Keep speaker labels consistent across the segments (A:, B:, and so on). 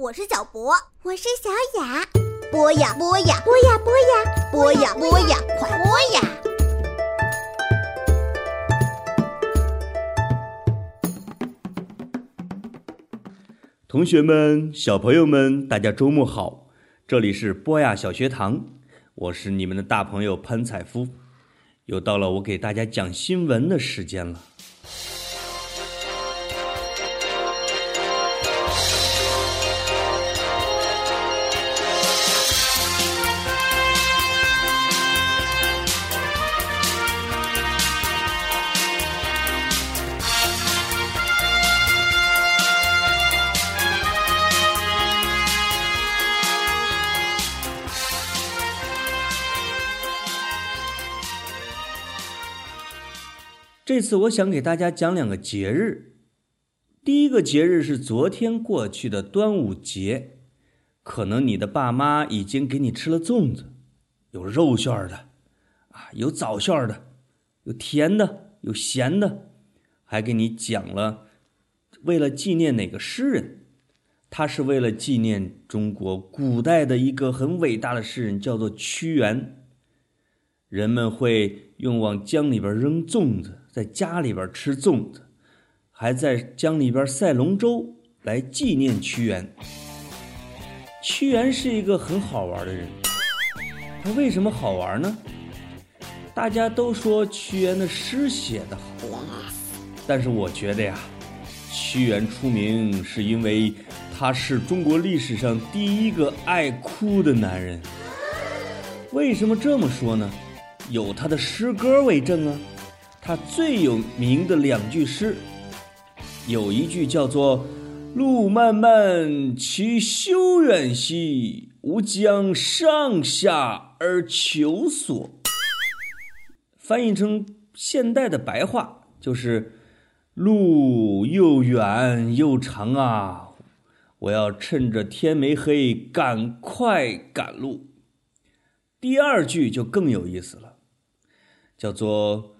A: 我是小博，
B: 我是小雅。
A: 播呀播呀
B: 播呀播呀
A: 播呀播呀，快播呀！
C: 同学们、小朋友们，大家周末好！这里是波雅小学堂，我是你们的大朋友潘采夫，又到了我给大家讲新闻的时间了。这次我想给大家讲两个节日。第一个节日是昨天过去的端午节，可能你的爸妈已经给你吃了粽子，有肉馅儿的，啊，有枣馅儿的，有甜的，有咸的，还给你讲了，为了纪念哪个诗人，他是为了纪念中国古代的一个很伟大的诗人，叫做屈原。人们会用往江里边扔粽子。在家里边吃粽子，还在江里边赛龙舟来纪念屈原。屈原是一个很好玩的人，他为什么好玩呢？大家都说屈原的诗写得好，但是我觉得呀，屈原出名是因为他是中国历史上第一个爱哭的男人。为什么这么说呢？有他的诗歌为证啊。他最有名的两句诗，有一句叫做“路漫漫其修远兮，吾将上下而求索”。翻译成现代的白话就是：“路又远又长啊，我要趁着天没黑赶快赶路。”第二句就更有意思了，叫做。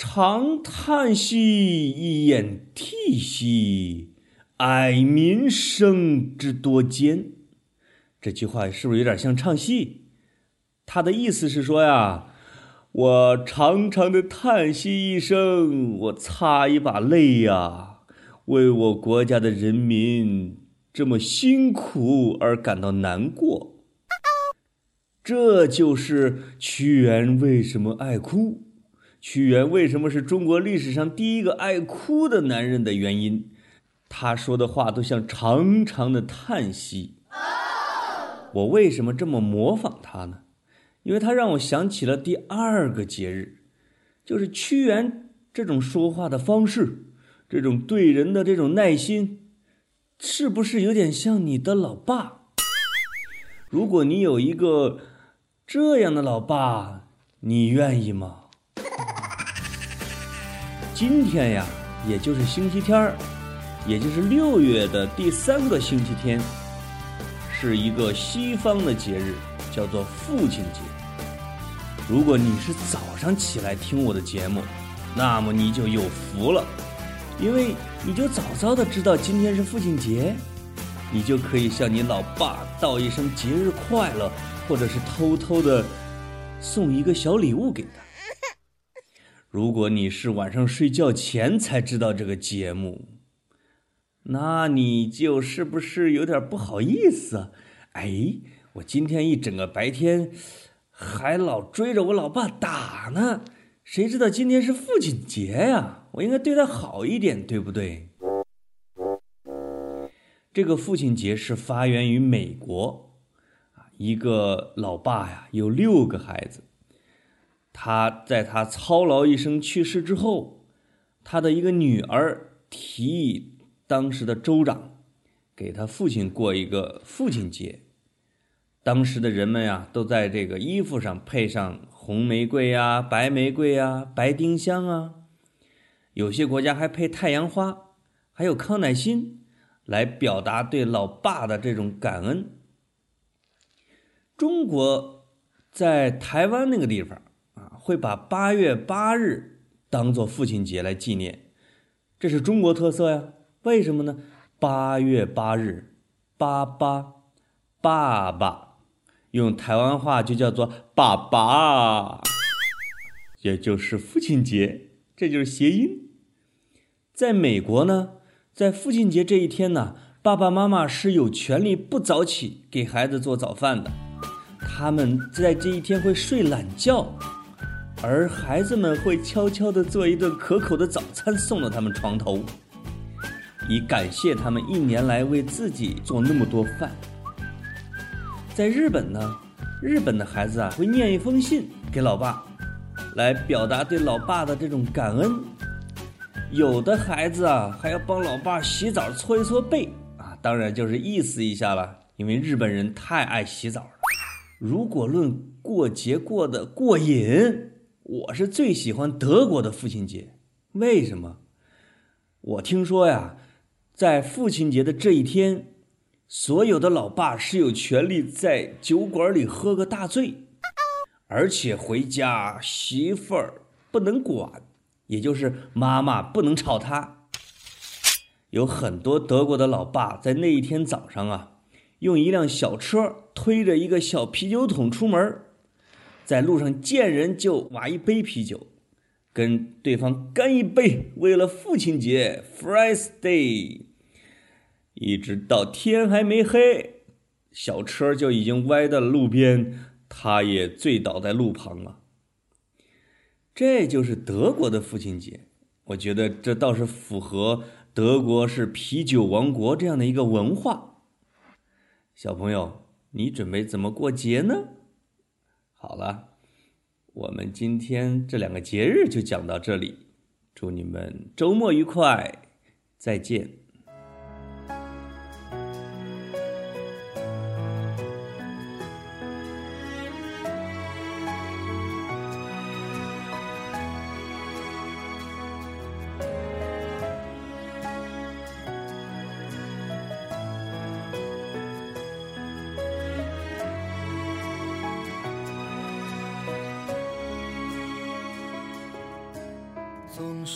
C: 长叹息，一咽涕兮，哀民生之多艰。这句话是不是有点像唱戏？他的意思是说呀，我长长的叹息一声，我擦一把泪呀，为我国家的人民这么辛苦而感到难过。这就是屈原为什么爱哭。屈原为什么是中国历史上第一个爱哭的男人的原因？他说的话都像长长的叹息。我为什么这么模仿他呢？因为他让我想起了第二个节日，就是屈原这种说话的方式，这种对人的这种耐心，是不是有点像你的老爸？如果你有一个这样的老爸，你愿意吗？今天呀，也就是星期天儿，也就是六月的第三个星期天，是一个西方的节日，叫做父亲节。如果你是早上起来听我的节目，那么你就有福了，因为你就早早的知道今天是父亲节，你就可以向你老爸道一声节日快乐，或者是偷偷的送一个小礼物给他。如果你是晚上睡觉前才知道这个节目，那你就是不是有点不好意思？哎，我今天一整个白天还老追着我老爸打呢，谁知道今天是父亲节呀？我应该对他好一点，对不对？这个父亲节是发源于美国，啊，一个老爸呀有六个孩子。他在他操劳一生去世之后，他的一个女儿提议当时的州长给他父亲过一个父亲节。当时的人们呀，都在这个衣服上配上红玫瑰呀、白玫瑰呀、白丁香啊，有些国家还配太阳花，还有康乃馨，来表达对老爸的这种感恩。中国在台湾那个地方。会把八月八日当做父亲节来纪念，这是中国特色呀。为什么呢？八月八日爸爸，爸爸，用台湾话就叫做爸爸，也就是父亲节，这就是谐音。在美国呢，在父亲节这一天呢，爸爸妈妈是有权利不早起给孩子做早饭的，他们在这一天会睡懒觉。而孩子们会悄悄地做一顿可口的早餐送到他们床头，以感谢他们一年来为自己做那么多饭。在日本呢，日本的孩子啊会念一封信给老爸，来表达对老爸的这种感恩。有的孩子啊还要帮老爸洗澡搓一搓背啊，当然就是意思一下了，因为日本人太爱洗澡了。如果论过节过得过瘾。我是最喜欢德国的父亲节，为什么？我听说呀，在父亲节的这一天，所有的老爸是有权利在酒馆里喝个大醉，而且回家媳妇儿不能管，也就是妈妈不能吵他。有很多德国的老爸在那一天早上啊，用一辆小车推着一个小啤酒桶出门。在路上见人就挖一杯啤酒，跟对方干一杯，为了父亲节 （Friday），一直到天还没黑，小车就已经歪到了路边，他也醉倒在路旁了。这就是德国的父亲节，我觉得这倒是符合德国是啤酒王国这样的一个文化。小朋友，你准备怎么过节呢？好了，我们今天这两个节日就讲到这里，祝你们周末愉快，再见。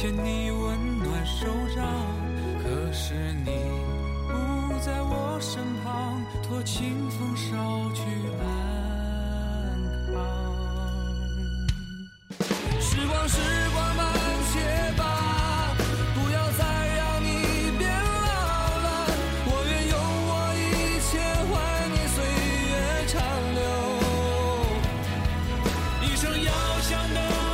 D: 牵你温暖手掌，可是你不在我身旁，托清风捎去安康。时光，时光慢些吧，不要再让你变老了。我愿用我一切换你岁月长留，一生要强的。